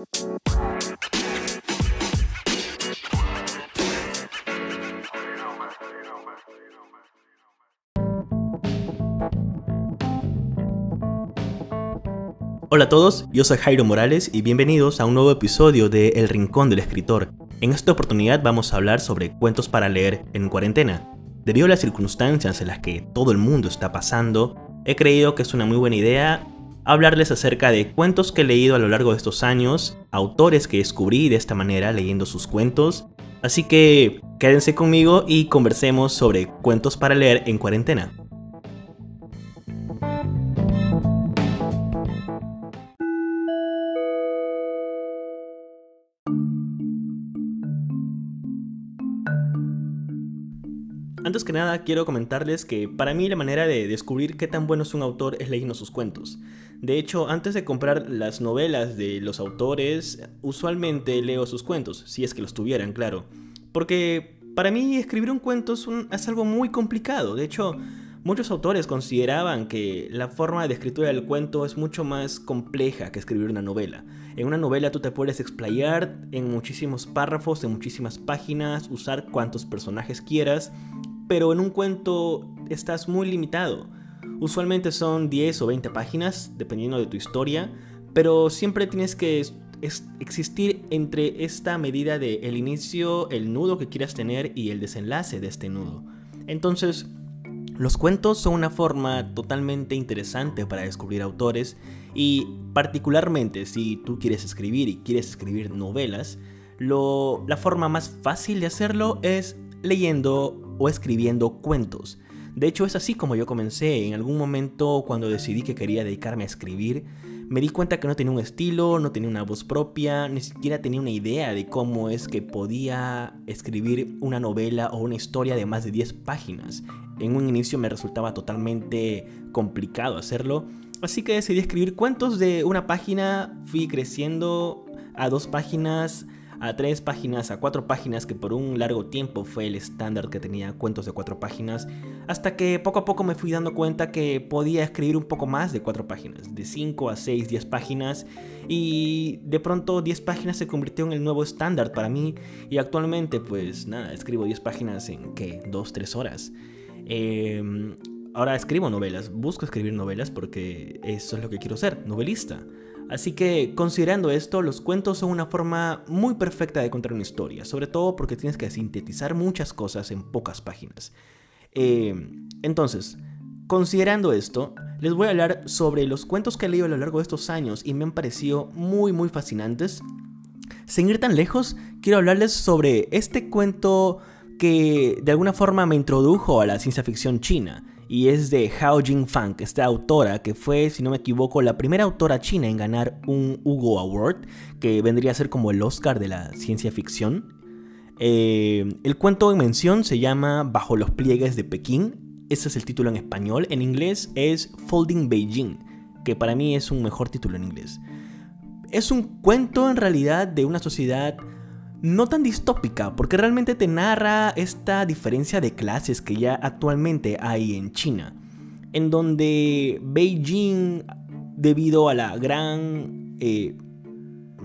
Hola a todos, yo soy Jairo Morales y bienvenidos a un nuevo episodio de El Rincón del Escritor. En esta oportunidad vamos a hablar sobre cuentos para leer en cuarentena. Debido a las circunstancias en las que todo el mundo está pasando, he creído que es una muy buena idea hablarles acerca de cuentos que he leído a lo largo de estos años, autores que descubrí de esta manera leyendo sus cuentos, así que quédense conmigo y conversemos sobre cuentos para leer en cuarentena. Antes que nada, quiero comentarles que para mí la manera de descubrir qué tan bueno es un autor es leyendo sus cuentos. De hecho, antes de comprar las novelas de los autores, usualmente leo sus cuentos, si es que los tuvieran, claro. Porque para mí escribir un cuento es, es algo muy complicado. De hecho, Muchos autores consideraban que la forma de escritura del cuento es mucho más compleja que escribir una novela. En una novela tú te puedes explayar en muchísimos párrafos, en muchísimas páginas, usar cuantos personajes quieras, pero en un cuento estás muy limitado. Usualmente son 10 o 20 páginas, dependiendo de tu historia, pero siempre tienes que existir entre esta medida de el inicio, el nudo que quieras tener y el desenlace de este nudo. Entonces, los cuentos son una forma totalmente interesante para descubrir autores y particularmente si tú quieres escribir y quieres escribir novelas, la forma más fácil de hacerlo es leyendo o escribiendo cuentos. De hecho es así como yo comencé. En algún momento cuando decidí que quería dedicarme a escribir, me di cuenta que no tenía un estilo, no tenía una voz propia, ni siquiera tenía una idea de cómo es que podía escribir una novela o una historia de más de 10 páginas. En un inicio me resultaba totalmente complicado hacerlo, así que decidí escribir cuentos de una página, fui creciendo a dos páginas, a tres páginas, a cuatro páginas, que por un largo tiempo fue el estándar que tenía cuentos de cuatro páginas, hasta que poco a poco me fui dando cuenta que podía escribir un poco más de cuatro páginas, de cinco a seis, diez páginas, y de pronto diez páginas se convirtió en el nuevo estándar para mí, y actualmente pues nada, escribo diez páginas en ¿qué? dos, tres horas. Em, ahora escribo novelas, busco escribir novelas porque eso es lo que quiero ser, novelista. Así que considerando esto, los cuentos son una forma muy perfecta de contar una historia, sobre todo porque tienes que sintetizar muchas cosas en pocas páginas. Eh, entonces, considerando esto, les voy a hablar sobre los cuentos que he leído a lo largo de estos años y me han parecido muy muy fascinantes. Sin ir tan lejos, quiero hablarles sobre este cuento que de alguna forma me introdujo a la ciencia ficción china y es de Hao Jingfang, esta autora que fue, si no me equivoco, la primera autora china en ganar un Hugo Award, que vendría a ser como el Oscar de la ciencia ficción. Eh, el cuento en mención se llama Bajo los pliegues de Pekín, ese es el título en español, en inglés es Folding Beijing, que para mí es un mejor título en inglés. Es un cuento en realidad de una sociedad no tan distópica, porque realmente te narra esta diferencia de clases que ya actualmente hay en China, en donde Beijing, debido a la gran eh,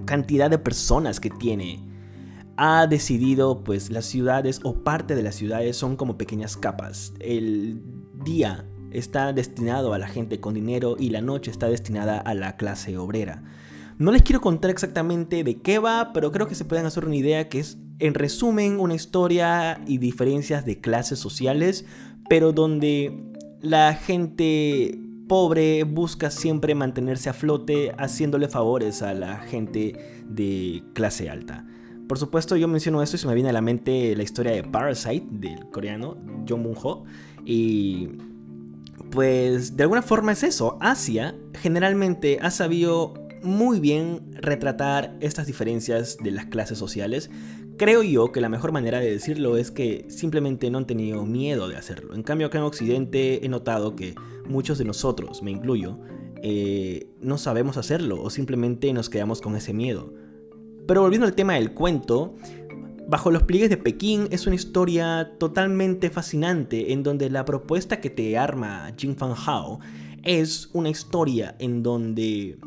cantidad de personas que tiene, ha decidido, pues las ciudades o parte de las ciudades son como pequeñas capas. El día está destinado a la gente con dinero y la noche está destinada a la clase obrera. No les quiero contar exactamente de qué va, pero creo que se pueden hacer una idea que es, en resumen, una historia y diferencias de clases sociales, pero donde la gente pobre busca siempre mantenerse a flote haciéndole favores a la gente de clase alta. Por supuesto, yo menciono esto y se me viene a la mente la historia de Parasite del coreano Jong Moon-ho y pues de alguna forma es eso. Asia generalmente ha sabido muy bien retratar estas diferencias de las clases sociales. Creo yo que la mejor manera de decirlo es que simplemente no han tenido miedo de hacerlo. En cambio acá en Occidente he notado que muchos de nosotros, me incluyo, eh, no sabemos hacerlo o simplemente nos quedamos con ese miedo. Pero volviendo al tema del cuento, Bajo los pliegues de Pekín es una historia totalmente fascinante en donde la propuesta que te arma Jing Fan Hao es una historia en donde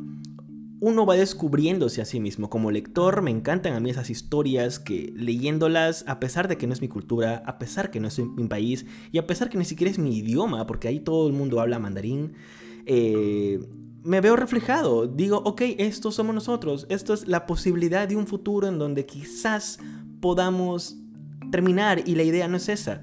uno va descubriéndose a sí mismo. Como lector me encantan a mí esas historias que leyéndolas, a pesar de que no es mi cultura, a pesar que no es mi país y a pesar que ni siquiera es mi idioma, porque ahí todo el mundo habla mandarín, eh, me veo reflejado. Digo, ok, estos somos nosotros. Esto es la posibilidad de un futuro en donde quizás podamos terminar y la idea no es esa.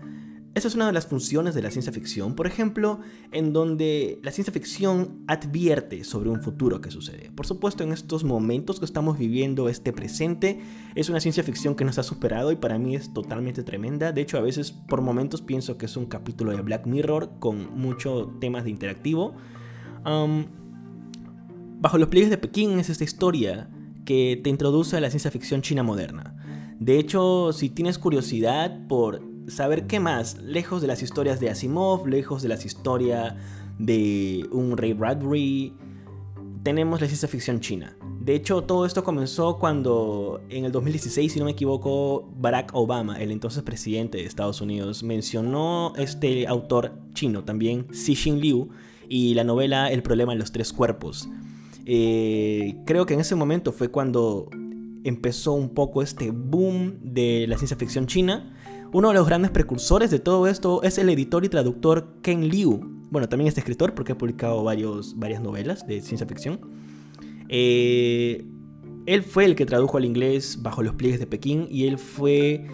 Esa es una de las funciones de la ciencia ficción, por ejemplo, en donde la ciencia ficción advierte sobre un futuro que sucede. Por supuesto, en estos momentos que estamos viviendo, este presente, es una ciencia ficción que nos ha superado y para mí es totalmente tremenda. De hecho, a veces por momentos pienso que es un capítulo de Black Mirror con muchos temas de interactivo. Bajo los pliegues de Pekín es esta historia que te introduce a la ciencia ficción china moderna. De hecho, si tienes curiosidad por saber qué más, lejos de las historias de Asimov, lejos de las historias de un Ray Bradbury, tenemos la ciencia ficción china. De hecho, todo esto comenzó cuando en el 2016, si no me equivoco, Barack Obama, el entonces presidente de Estados Unidos, mencionó este autor chino también, Xi Liu, y la novela El problema en los tres cuerpos. Eh, creo que en ese momento fue cuando empezó un poco este boom de la ciencia ficción china uno de los grandes precursores de todo esto es el editor y traductor Ken Liu. Bueno, también es escritor porque ha publicado varios, varias novelas de ciencia ficción. Eh, él fue el que tradujo al inglés bajo los pliegues de Pekín y él fue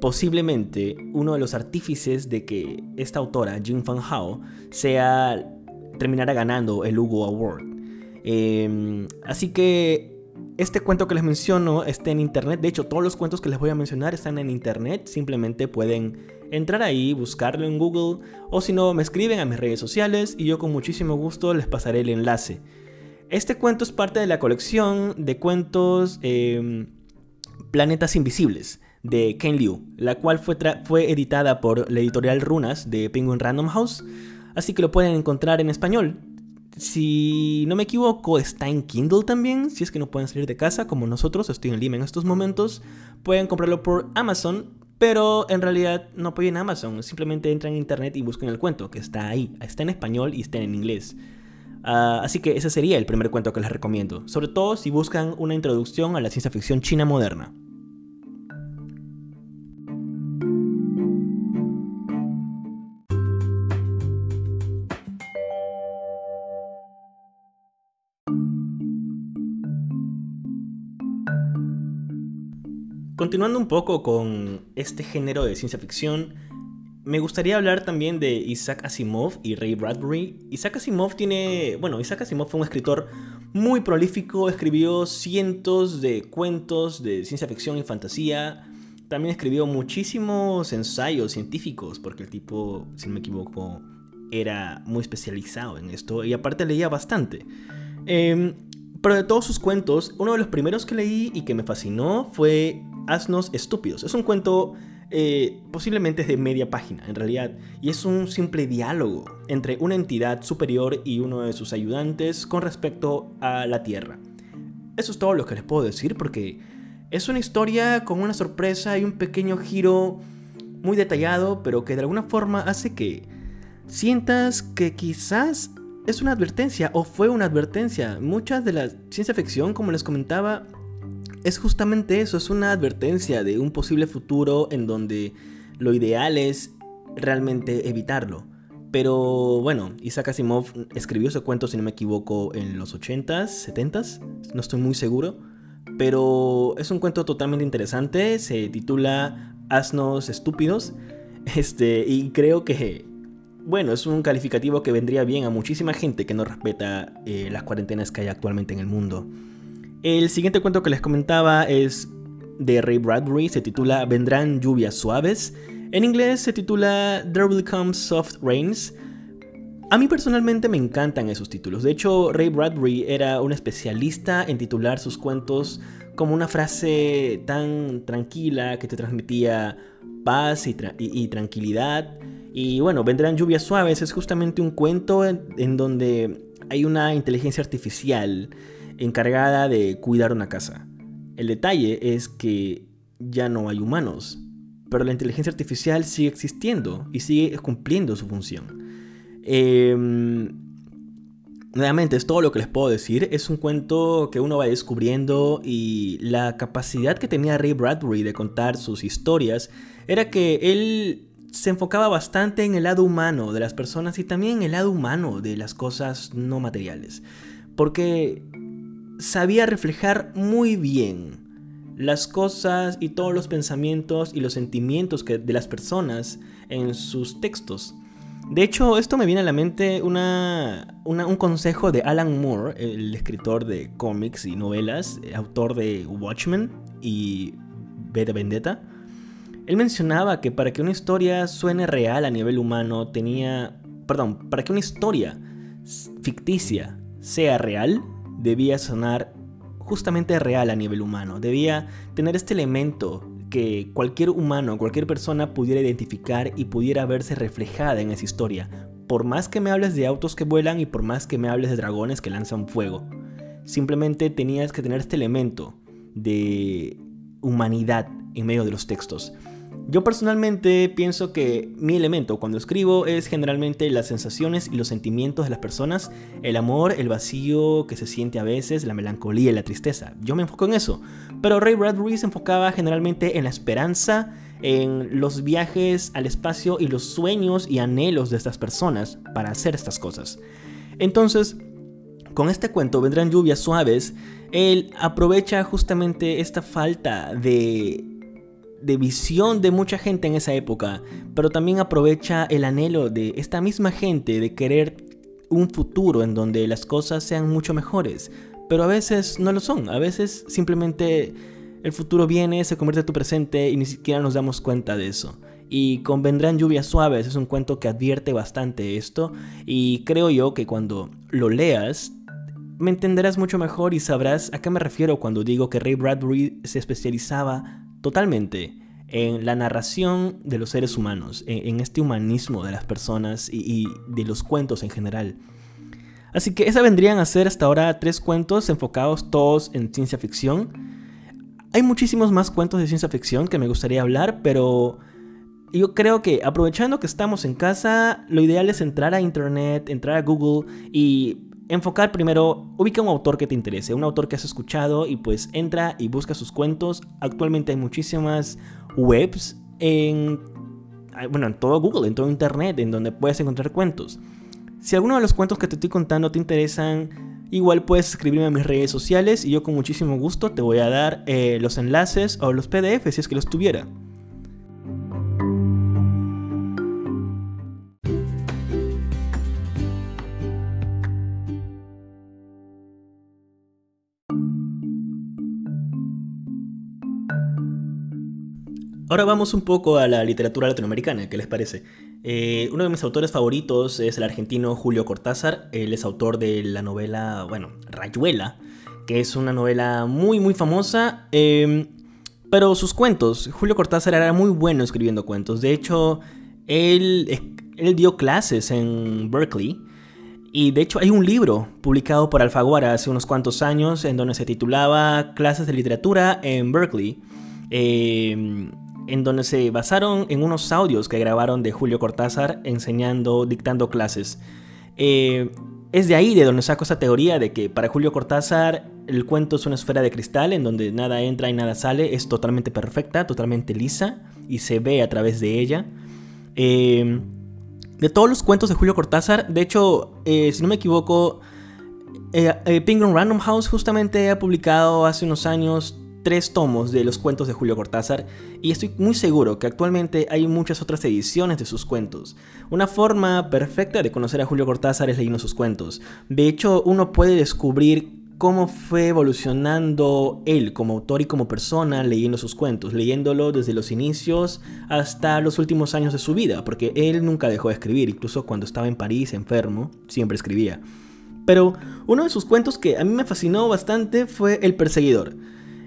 posiblemente uno de los artífices de que esta autora, Jing Fan Hao, sea, terminara ganando el Hugo Award. Eh, así que este cuento que les menciono está en internet. De hecho, todos los cuentos que les voy a mencionar están en internet. Simplemente pueden entrar ahí, buscarlo en Google. O si no, me escriben a mis redes sociales y yo con muchísimo gusto les pasaré el enlace. Este cuento es parte de la colección de cuentos em, Planetas Invisibles de Ken Liu, la cual fue, fue editada por la editorial Runas de Penguin Random House. Así que lo pueden encontrar en español si no me equivoco, está en Kindle también. Si es que no pueden salir de casa, como nosotros, estoy en Lima en estos momentos. Pueden comprarlo por Amazon, pero en realidad no apoyen Amazon. Simplemente entran en internet y busquen el cuento, que está ahí. Está en español y está en inglés. Ah, así que ese sería el primer cuento que les recomiendo. Sobre todo si buscan una introducción a la ciencia ficción china moderna. Continuando un poco con este género de ciencia ficción, me gustaría hablar también de Isaac Asimov y Ray Bradbury. Isaac Asimov tiene, bueno, Isaac Asimov fue un escritor muy prolífico, escribió cientos de cuentos de ciencia ficción y fantasía. También escribió muchísimos ensayos científicos, porque el tipo, si no me equivoco, era muy especializado en esto y aparte leía bastante. Em, pero de todos sus cuentos, uno de los primeros que leí y que me fascinó fue Asnos Estúpidos. Es un cuento eh, posiblemente de media página en realidad, y es un simple diálogo entre una entidad superior y uno de sus ayudantes con respecto a la Tierra. Eso es todo lo que les puedo decir porque es una historia con una sorpresa y un pequeño giro muy detallado, pero que de alguna forma hace que sientas que quizás es una advertencia o fue una advertencia. Muchas de la ciencia ficción, como les comentaba, es justamente eso, es una advertencia de un posible futuro en donde lo ideal es realmente evitarlo. Pero bueno, Isaac Asimov escribió ese cuento, si no me equivoco, en los 80s, 70s, no estoy muy seguro. Pero es un cuento totalmente interesante, se titula Asnos Estúpidos. Este, y creo que, bueno, es un calificativo que vendría bien a muchísima gente que no respeta eh, las cuarentenas que hay actualmente en el mundo. El siguiente cuento que les comentaba es de Ray Bradbury, se titula Vendrán lluvias suaves. En inglés se titula There Will Come Soft Rains. A mí personalmente me encantan esos títulos. De hecho, Ray Bradbury era un especialista en titular sus cuentos como una frase tan tranquila que te transmitía paz y, tranquilidad. Y bueno, Vendrán lluvias suaves es justamente un cuento en donde hay una inteligencia artificial encargada de cuidar una casa. El detalle es que ya no hay humanos, pero la inteligencia artificial sigue existiendo y sigue cumpliendo su función. Em, Nuevamente, es todo lo que les puedo decir. Es un cuento que uno va descubriendo y la capacidad que tenía Ray Bradbury de contar sus historias era que él se enfocaba bastante en el lado humano de las personas y también en el lado humano de las cosas no materiales. Porque sabía reflejar muy bien las cosas y todos los pensamientos y los sentimientos que, de las personas en sus textos. De hecho, esto me viene a la mente un consejo de Alan Moore, el escritor de cómics y novelas, autor de Watchmen y B de Vendetta. Él mencionaba que para que una historia suene real a nivel humano tenía... Perdón, para que una historia ficticia sea real, debía sonar justamente real a nivel humano. Debía tener este elemento que cualquier humano, cualquier persona pudiera identificar y pudiera verse reflejada en esa historia. Por más que me hables de autos que vuelan y por más que me hables de dragones que lanzan fuego. Simplemente tenías que tener este elemento de humanidad en medio de los textos. Yo personalmente pienso que mi elemento cuando escribo es generalmente las sensaciones y los sentimientos de las personas, el amor, el vacío que se siente a veces, la melancolía y la tristeza. Yo me enfoco en eso. Pero Ray Bradbury se enfocaba generalmente en la esperanza, en los viajes al espacio y los sueños y anhelos de estas personas para hacer estas cosas. Entonces, con este cuento vendrán lluvias suaves, él aprovecha justamente esta falta de de visión de mucha gente en esa época, pero también aprovecha el anhelo de esta misma gente de querer un futuro en donde las cosas sean mucho mejores, pero a veces no lo son, a veces simplemente el futuro viene, se convierte en tu presente y ni siquiera nos damos cuenta de eso. Y con Vendrán lluvias suaves es un cuento que advierte bastante esto y creo yo que cuando lo leas me entenderás mucho mejor y sabrás a qué me refiero cuando digo que Ray Bradbury se especializaba totalmente en la narración de los seres humanos, en, este humanismo de las personas y, de los cuentos en general. Así que esa vendrían a ser hasta ahora tres cuentos enfocados todos en ciencia ficción. Hay muchísimos más cuentos de ciencia ficción que me gustaría hablar, pero yo creo que aprovechando que estamos en casa, lo ideal es entrar a internet, entrar a Google y enfocar primero, ubica un autor que te interese, un autor que has escuchado y pues entra y busca sus cuentos. Actualmente hay muchísimas webs en, bueno, en todo Google, en todo Internet, en donde puedes encontrar cuentos. Si alguno de los cuentos que te estoy contando te interesan, igual puedes escribirme a mis redes sociales y yo con muchísimo gusto te voy a dar eh, los enlaces o los PDF si es que los tuviera. Ahora vamos un poco a la literatura latinoamericana, ¿qué les parece? Eh, uno de mis autores favoritos es el argentino Julio Cortázar. Él es autor de la novela, bueno, Rayuela, que es una novela muy, muy famosa. Em, pero sus cuentos, Julio Cortázar era muy bueno escribiendo cuentos. De hecho, él, él dio clases en Berkeley. Y de hecho hay un libro publicado por Alfaguara hace unos cuantos años en donde se titulaba Clases de Literatura en Berkeley. Eh, en donde se basaron en unos audios que grabaron de Julio Cortázar enseñando, dictando clases. Eh, es de ahí de donde saco esa teoría de que para Julio Cortázar el cuento es una esfera de cristal en donde nada entra y nada sale, es totalmente perfecta, totalmente lisa y se ve a través de ella. Eh, de todos los cuentos de Julio Cortázar, de hecho, eh, si no me equivoco, Penguin Random House justamente ha publicado hace unos años tres tomos de los cuentos de Julio Cortázar y estoy muy seguro que actualmente hay muchas otras ediciones de sus cuentos. Una forma perfecta de conocer a Julio Cortázar es leyendo sus cuentos. De hecho, uno puede descubrir cómo fue evolucionando él como autor y como persona leyendo sus cuentos, leyéndolo desde los inicios hasta los últimos años de su vida, porque él nunca dejó de escribir, incluso cuando estaba en París enfermo, siempre escribía. Pero uno de sus cuentos que a mí me fascinó bastante fue El Perseguidor.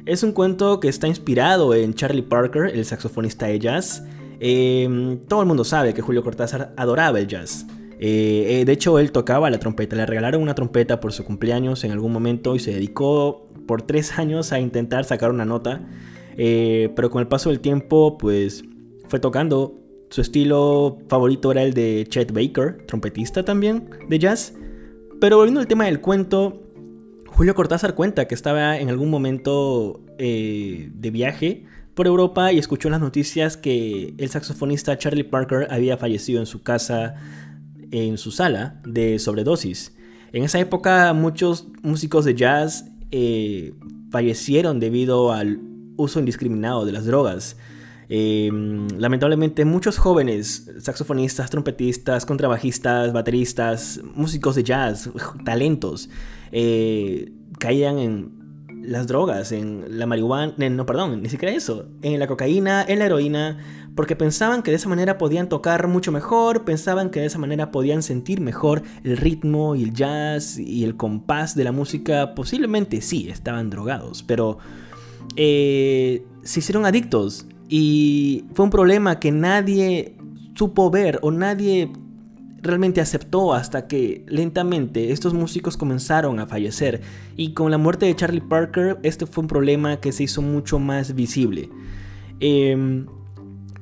Es un cuento que está inspirado en Charlie Parker, el saxofonista de jazz. Em, todo el mundo sabe que Julio Cortázar adoraba el jazz. Eh, eh, de hecho, él tocaba la trompeta. Le regalaron una trompeta por su cumpleaños en algún momento y se dedicó por tres años a intentar sacar una nota. Eh, pero con el paso del tiempo, pues fue tocando. Su estilo favorito era el de Chet Baker, trompetista también de jazz. Pero volviendo al tema del cuento, Julio Cortázar cuenta que estaba en algún momento eh, de viaje por Europa y escuchó las noticias que el saxofonista Charlie Parker había fallecido en su casa, en su sala, de sobredosis. En esa época muchos músicos de jazz eh, fallecieron debido al uso indiscriminado de las drogas. Em, lamentablemente muchos jóvenes saxofonistas, trompetistas, contrabajistas, bateristas, músicos de jazz, talentos, eh, caían en las drogas, en la marihuana, no, perdón, ni siquiera eso, en la cocaína, en la heroína, porque pensaban que de esa manera podían tocar mucho mejor, pensaban que de esa manera podían sentir mejor el ritmo y el jazz y el compás de la música. Posiblemente sí, estaban drogados, pero eh, se hicieron adictos y fue un problema que nadie supo ver o nadie realmente aceptó hasta que lentamente estos músicos comenzaron a fallecer y con la muerte de Charlie Parker este fue un problema que se hizo mucho más visible. Em,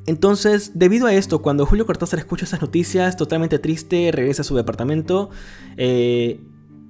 entonces, debido a esto, cuando Julio Cortázar escucha esas noticias, totalmente triste, regresa a su departamento eh,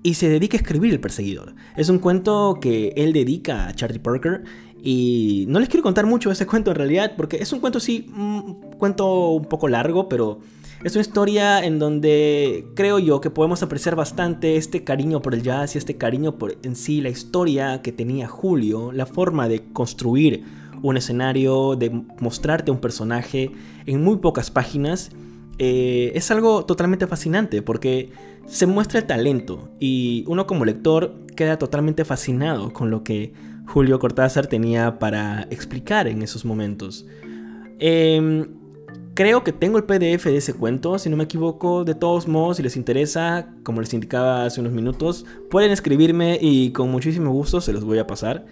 y se dedica a escribir El Perseguidor. Es un cuento que él dedica a Charlie Parker y no les quiero contar mucho ese cuento en realidad, porque es un cuento sí, un cuento un poco largo, pero es una historia en donde creo yo que podemos apreciar bastante este cariño por el jazz y este cariño por en sí la historia que tenía Julio, la forma de construir un escenario, de mostrarte un personaje en muy pocas páginas. Eh, es algo totalmente fascinante porque se muestra el talento y uno como lector queda totalmente fascinado con lo que Julio Cortázar tenía para explicar en esos momentos. Eh, Creo que tengo el PDF de ese cuento, si no me equivoco. De todos modos, si les interesa, como les indicaba hace unos minutos, pueden escribirme y con muchísimo gusto se los voy a pasar.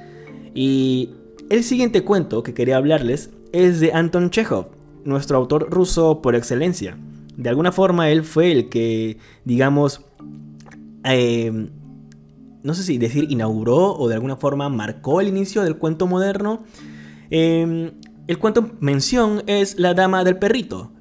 Y el siguiente cuento que quería hablarles es de Anton Chekhov, nuestro autor ruso por excelencia. De alguna forma él fue el que, digamos, em, no sé si decir inauguró o de alguna forma marcó el inicio del cuento moderno. Eh, el cuento mención es La Dama del Perrito.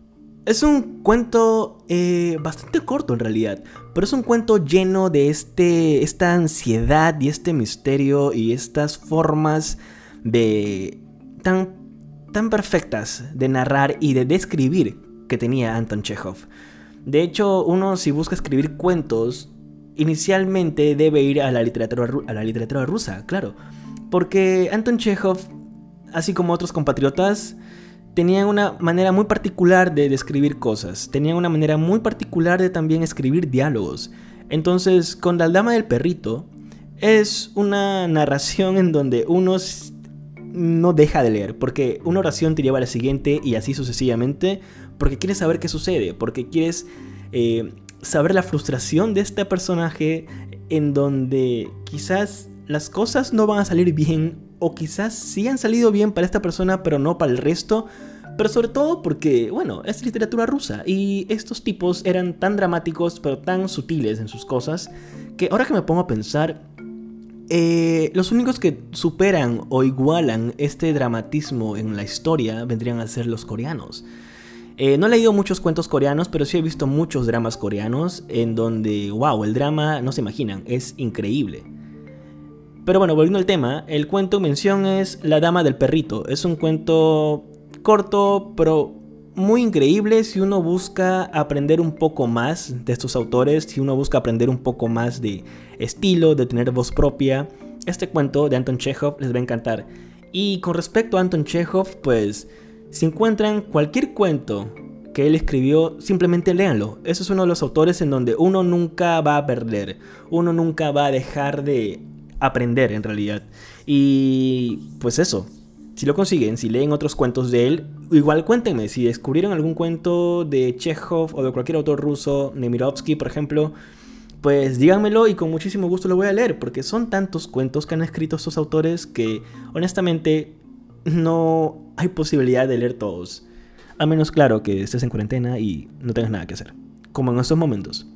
Es un cuento eh, bastante corto en realidad, pero es un cuento lleno de este, esta ansiedad y este misterio y estas formas de tan, tan perfectas de narrar y de describir que tenía Anton Chekhov. De hecho, uno si busca escribir cuentos, inicialmente debe ir a la literatura, a la literatura rusa, claro, porque Anton Chekhov así como otros compatriotas, tenían una manera muy particular de describir cosas, tenían una manera muy particular de también escribir diálogos. Entonces, con La Dama del Perrito, es una narración en donde uno no deja de leer, porque una oración te lleva a la siguiente y así sucesivamente, porque quieres saber qué sucede, porque quieres eh, saber la frustración de este personaje en donde quizás las cosas no van a salir bien o quizás sí han salido bien para esta persona pero no para el resto, pero sobre todo porque, bueno, es literatura rusa y estos tipos eran tan dramáticos pero tan sutiles en sus cosas que ahora que me pongo a pensar, eh, los únicos que superan o igualan este dramatismo en la historia vendrían a ser los coreanos. Eh, no he leído muchos cuentos coreanos, pero sí he visto muchos dramas coreanos en donde, wow, el drama, no se imaginan, es increíble. Pero bueno, volviendo al tema, el cuento en mención es La Dama del Perrito. Es un cuento corto, pero muy increíble si uno busca aprender un poco más de estos autores, si uno busca aprender un poco más de estilo, de tener voz propia. Este cuento de Anton Chekhov les va a encantar. Y con respecto a Anton Chekhov, pues si encuentran cualquier cuento que él escribió, simplemente léanlo. Eso es uno de los autores en donde uno nunca va a perder, uno nunca va a dejar de aprender en realidad. Y pues eso, si lo consiguen, si leen otros cuentos de él, igual cuéntenme si descubrieron algún cuento de Chekhov o de cualquier autor ruso, Nemirovsky por ejemplo, pues díganmelo y con muchísimo gusto lo voy a leer, porque son tantos cuentos que han escrito estos autores que honestamente no hay posibilidad de leer todos. A menos claro que estés en cuarentena y no tengas nada que hacer, como en estos momentos.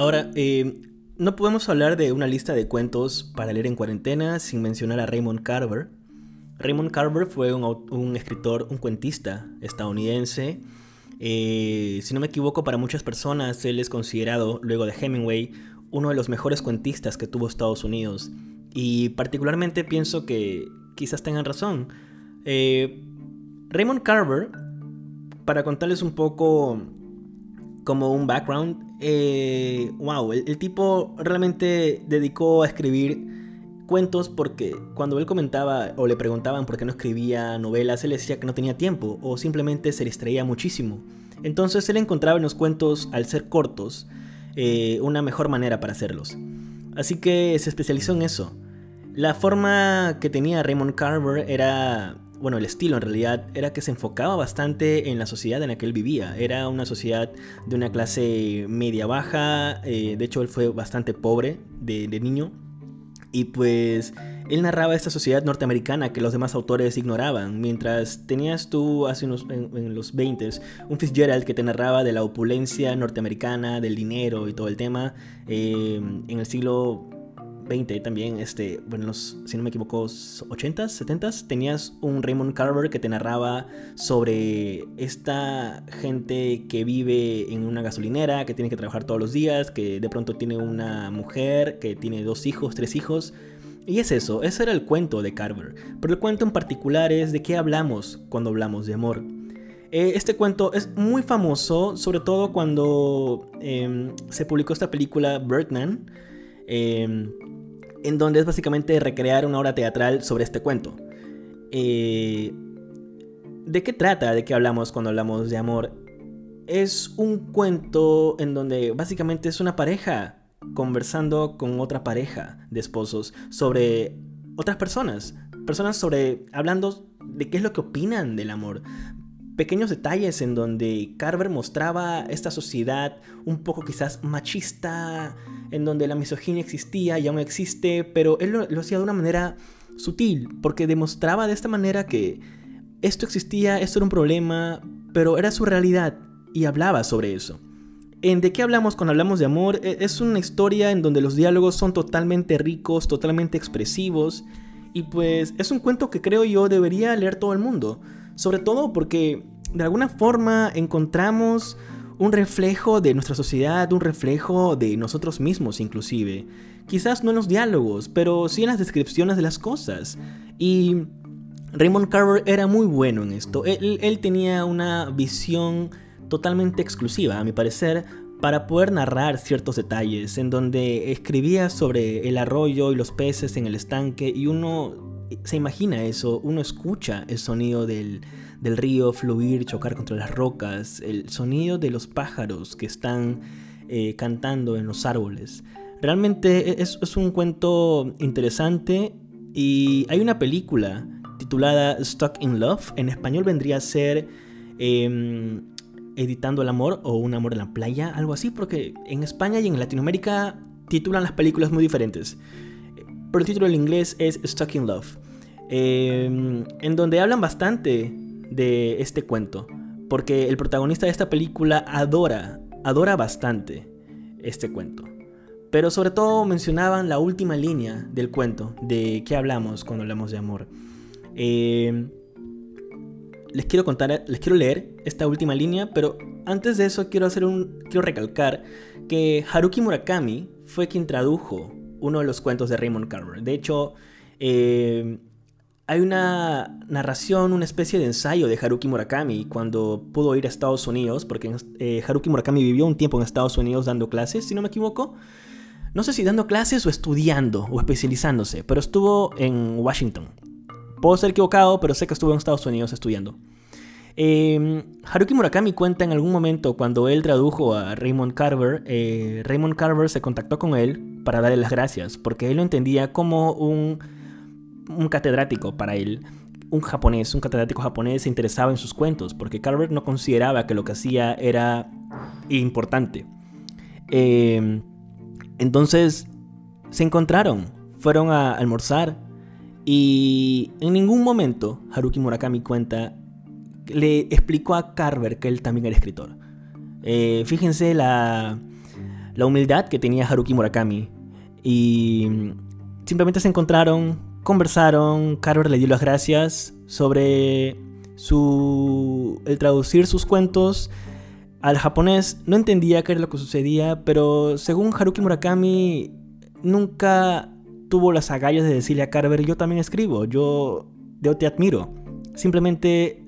Ahora, eh, no podemos hablar de una lista de cuentos para leer en cuarentena sin mencionar a Raymond Carver. Raymond Carver fue un, escritor, un cuentista estadounidense. Eh, si no me equivoco, para muchas personas él es considerado, luego de Hemingway, uno de los mejores cuentistas que tuvo Estados Unidos. Y particularmente pienso que quizás tengan razón. Eh, Raymond Carver, para contarles un poco como un background, eh, wow, el, tipo realmente dedicó a escribir cuentos porque cuando él comentaba o le preguntaban por qué no escribía novelas, él decía que no tenía tiempo o simplemente se distraía muchísimo. Entonces él encontraba en los cuentos, al ser cortos, eh, una mejor manera para hacerlos. Así que se especializó en eso. La forma que tenía Raymond Carver era bueno, el estilo en realidad era que se enfocaba bastante en la sociedad en la que él vivía. Era una sociedad de una clase media baja, eh, de hecho él fue bastante pobre de, niño. Y pues él narraba esta sociedad norteamericana que los demás autores ignoraban, mientras tenías tú hace unos, en, los 20 un Fitzgerald que te narraba de la opulencia norteamericana, del dinero y todo el tema. Eh, en el siglo 20 también, este, bueno, si no me equivoco, 80s, 70s, tenías un Raymond Carver que te narraba sobre esta gente que vive en una gasolinera, que tiene que trabajar todos los días, que de pronto tiene una mujer, que tiene dos hijos, tres hijos. Y es eso, ese era el cuento de Carver. Pero el cuento en particular es de qué hablamos cuando hablamos de amor. Eh, este cuento es muy famoso, sobre todo cuando em, se publicó esta película Birdman. Em, en donde es básicamente recrear una obra teatral sobre este cuento. Eh, ¿De qué trata? ¿De qué hablamos cuando hablamos de amor? Es un cuento en donde básicamente es una pareja conversando con otra pareja de esposos sobre otras personas. Personas sobre hablando de qué es lo que opinan del amor pequeños detalles en donde Carver mostraba esta sociedad un poco quizás machista, en donde la misoginia existía y aún existe, pero él lo, hacía de una manera sutil, porque demostraba de esta manera que esto existía, esto era un problema, pero era su realidad y hablaba sobre eso. ¿En de qué hablamos cuando hablamos de amor? E, es una historia en donde los diálogos son totalmente ricos, totalmente expresivos, y pues es un cuento que creo yo debería leer todo el mundo. Sobre todo porque de alguna forma encontramos un reflejo de nuestra sociedad, un reflejo de nosotros mismos inclusive. Quizás no en los diálogos, pero sí en las descripciones de las cosas. Y Raymond Carver era muy bueno en esto. Él, tenía una visión totalmente exclusiva, a mi parecer, para poder narrar ciertos detalles, en donde escribía sobre el arroyo y los peces en el estanque y uno se imagina eso, uno escucha el sonido del, río fluir, chocar contra las rocas, el sonido de los pájaros que están eh, cantando en los árboles. Realmente e, es, es, un cuento interesante y hay una película titulada Stuck in Love, en español vendría a ser em, Editando el Amor o Un Amor en la Playa, algo así, porque en España y en Latinoamérica titulan las películas muy diferentes pero el título en inglés es Stuck in Love, em, en donde hablan bastante de este cuento, porque el protagonista de esta película adora, adora bastante este cuento. Pero sobre todo mencionaban la última línea del cuento, de qué hablamos cuando hablamos de amor. Em, les quiero contar, les quiero leer esta última línea, pero antes de eso quiero hacer un, quiero recalcar que Haruki Murakami fue quien tradujo uno de los cuentos de Raymond Carver. De hecho, eh, hay una narración, una especie de ensayo de Haruki Murakami cuando pudo ir a Estados Unidos, porque eh, Haruki Murakami vivió un tiempo en Estados Unidos dando clases, si no me equivoco. No sé si dando clases o estudiando o especializándose, pero estuvo en Washington. Puedo ser equivocado, pero sé que estuvo en Estados Unidos estudiando. Em, Haruki Murakami cuenta en algún momento cuando él tradujo a Raymond Carver, eh, Raymond Carver se contactó con él para darle las gracias, porque él lo entendía como un, un catedrático para él, un japonés, un catedrático japonés se interesaba en sus cuentos, porque Carver no consideraba que lo que hacía era importante. Em, entonces se encontraron, fueron a almorzar y en ningún momento Haruki Murakami cuenta le explicó a Carver que él también era escritor. Eh, fíjense la, la humildad que tenía Haruki Murakami. Y simplemente se encontraron, conversaron, Carver le dio las gracias sobre su el traducir sus cuentos al japonés. No entendía qué era lo que sucedía, pero según Haruki Murakami nunca tuvo las agallas de decirle a Carver, yo también escribo, yo, yo te admiro. Simplemente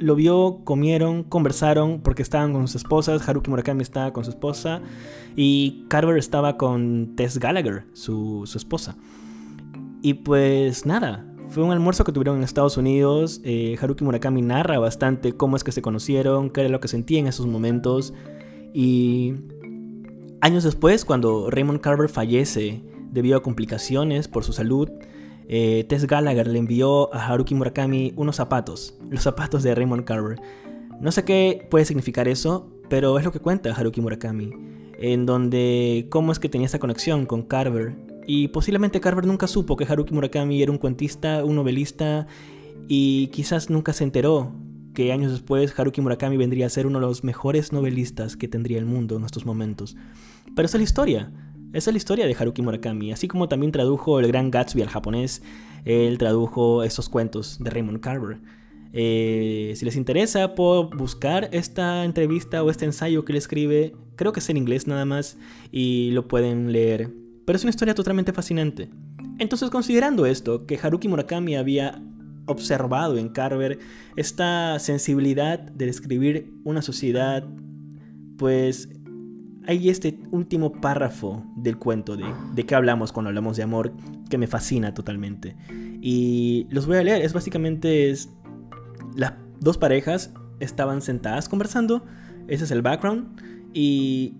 lo vio, comieron, conversaron porque estaban con sus esposas. Haruki Murakami estaba con su esposa y Carver estaba con Tess Gallagher, su, esposa. Y pues nada, fue un almuerzo que tuvieron en Estados Unidos. Eh, Haruki Murakami narra bastante cómo es que se conocieron, qué era lo que sentía en esos momentos. Y años después, cuando Raymond Carver fallece debido a complicaciones por su salud, eh, Tess Gallagher le envió a Haruki Murakami unos zapatos, los zapatos de Raymond Carver. No sé qué puede significar eso, pero es lo que cuenta Haruki Murakami, en donde cómo es que tenía esta conexión con Carver. Y posiblemente Carver nunca supo que Haruki Murakami era un cuentista, un novelista, y quizás nunca se enteró que años después Haruki Murakami vendría a ser uno de los mejores novelistas que tendría el mundo en estos momentos. Pero esa es la historia. Esa es la historia de Haruki Murakami, así como también tradujo El Gran Gatsby al japonés, él tradujo esos cuentos de Raymond Carver. Eh, si les interesa, puedo buscar esta entrevista o este ensayo que él escribe, creo que es en inglés nada más, y lo pueden leer. Pero es una historia totalmente fascinante. Entonces, considerando esto, que Haruki Murakami había observado en Carver esta sensibilidad de describir una sociedad, pues hay este último párrafo del cuento de, de qué hablamos cuando hablamos de amor que me fascina totalmente. Y los voy a leer. Es básicamente es, las dos parejas estaban sentadas conversando. Ese es el background. Y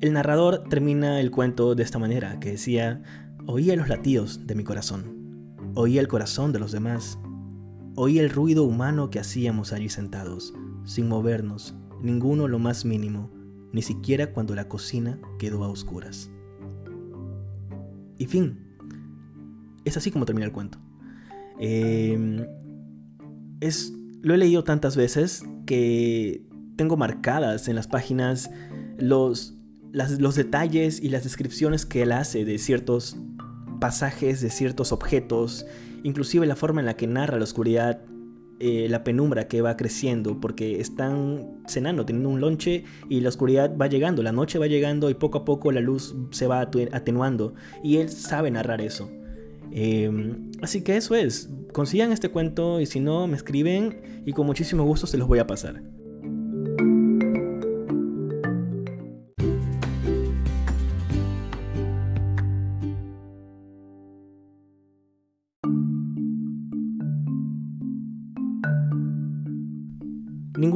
el narrador termina el cuento de esta manera, que decía, oía los latidos de mi corazón. Oía el corazón de los demás. Oí el ruido humano que hacíamos allí sentados, sin movernos, ninguno lo más mínimo ni siquiera cuando la cocina quedó a oscuras. Y fin, es así como termina el cuento. Em, es, lo he leído tantas veces que tengo marcadas en las páginas los, los detalles y las descripciones que él hace de ciertos pasajes, de ciertos objetos, inclusive la forma en la que narra la oscuridad eh, la penumbra que va creciendo porque están cenando, teniendo un lonche y la oscuridad va llegando, la noche va llegando y poco a poco la luz se va atenuando y él sabe narrar eso. Em, así que eso es, consigan este cuento y si no me escriben y con muchísimo gusto se los voy a pasar.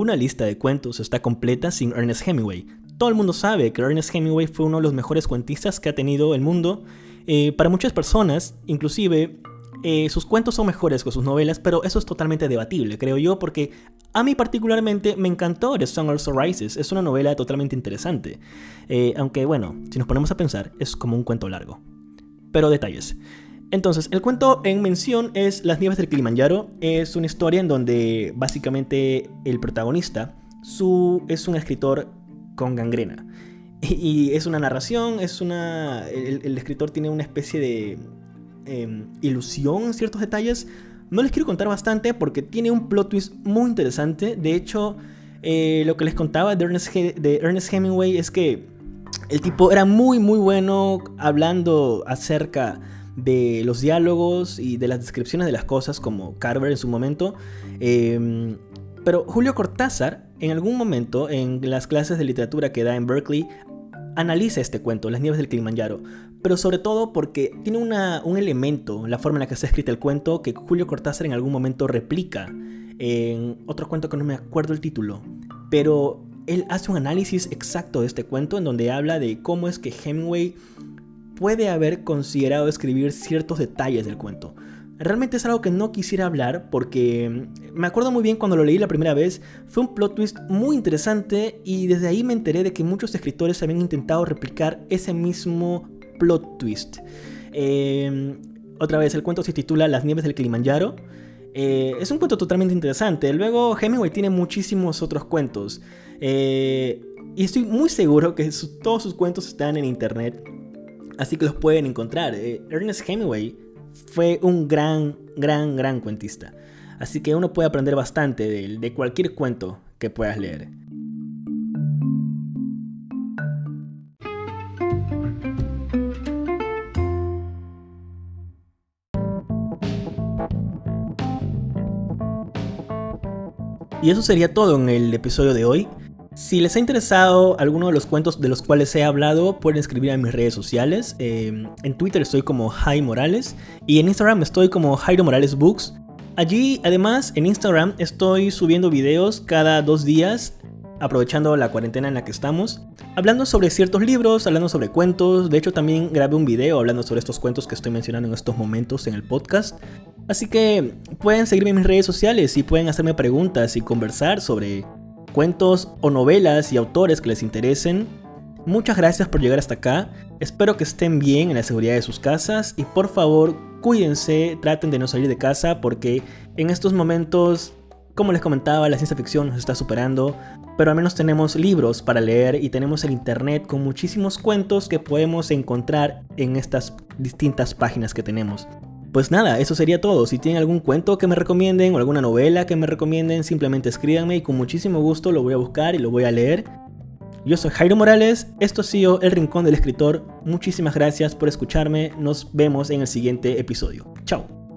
Ninguna lista de cuentos está completa sin Ernest Hemingway. Todo el mundo sabe que Ernest Hemingway fue uno de los mejores cuentistas que ha tenido el mundo. Eh, para muchas personas, inclusive, eh, sus cuentos son mejores que sus novelas, pero eso es totalmente debatible, creo yo, porque a mí particularmente me encantó The Song Also Rises. Es una novela totalmente interesante. Eh, aunque bueno, si nos ponemos a pensar, es como un cuento largo. Pero detalles. Entonces, el cuento en mención es Las nieves del Kilimanjaro. Es una historia en donde básicamente el protagonista es un escritor con gangrena. Y, es una narración, es una. El, escritor tiene una especie de em, ilusión en ciertos detalles. No les quiero contar bastante porque tiene un plot twist muy interesante. De hecho, eh, lo que les contaba de Ernest, de Ernest Hemingway es que el tipo era muy, muy bueno hablando acerca de los diálogos y de las descripciones de las cosas como Carver en su momento. Em, pero Julio Cortázar, en algún momento, en las clases de literatura que da en Berkeley, analiza este cuento, Las Nieves del Kilimanjaro, pero sobre todo porque tiene un elemento, la forma en la que está escrito el cuento, que Julio Cortázar en algún momento replica en otro cuento que no me acuerdo el título, pero él hace un análisis exacto de este cuento en donde habla de cómo es que Hemingway puede haber considerado escribir ciertos detalles del cuento. Realmente es algo que no quisiera hablar porque mm, me acuerdo muy bien cuando lo leí la primera vez, fue un plot twist muy interesante y desde ahí me enteré de que muchos escritores habían intentado replicar ese mismo plot twist. Em, otra vez, el cuento se titula Las nieves del Kilimanjaro. Eh, es un cuento totalmente interesante. Luego Hemingway tiene muchísimos otros cuentos. Eh, y estoy muy seguro que todos sus cuentos están en internet, así que los pueden encontrar. Eh, Ernest Hemingway fue un gran, gran, gran cuentista, así que uno puede aprender bastante de, de cualquier cuento que puedas leer. Y eso sería todo en el episodio de hoy. Si les ha interesado alguno de los cuentos de los cuales he hablado, pueden escribir a mis redes sociales. Em, en Twitter estoy como Jai Morales y en Instagram estoy como Jairo Morales Books. Allí, además, en Instagram estoy subiendo videos cada dos días, aprovechando la cuarentena en la que estamos, hablando sobre ciertos libros, hablando sobre cuentos. De hecho, también grabé un video hablando sobre estos cuentos que estoy mencionando en estos momentos en el podcast. Así que pueden seguirme en mis redes sociales y pueden hacerme preguntas y conversar sobre cuentos o novelas y autores que les interesen. Muchas gracias por llegar hasta acá. Espero que estén bien en la seguridad de sus casas y por favor cuídense, traten de no salir de casa porque en estos momentos, como les comentaba, la ciencia ficción nos está superando, pero al menos tenemos libros para leer y tenemos el internet con muchísimos cuentos que podemos encontrar en estas distintas páginas que tenemos. Pues nada, eso sería todo. Si tienen algún cuento que me recomienden o alguna novela que me recomienden, simplemente escríbanme y con muchísimo gusto lo voy a buscar y lo voy a leer. Yo soy Jairo Morales, esto ha sido El Rincón del Escritor. Muchísimas gracias por escucharme, nos vemos en el siguiente episodio. Chao.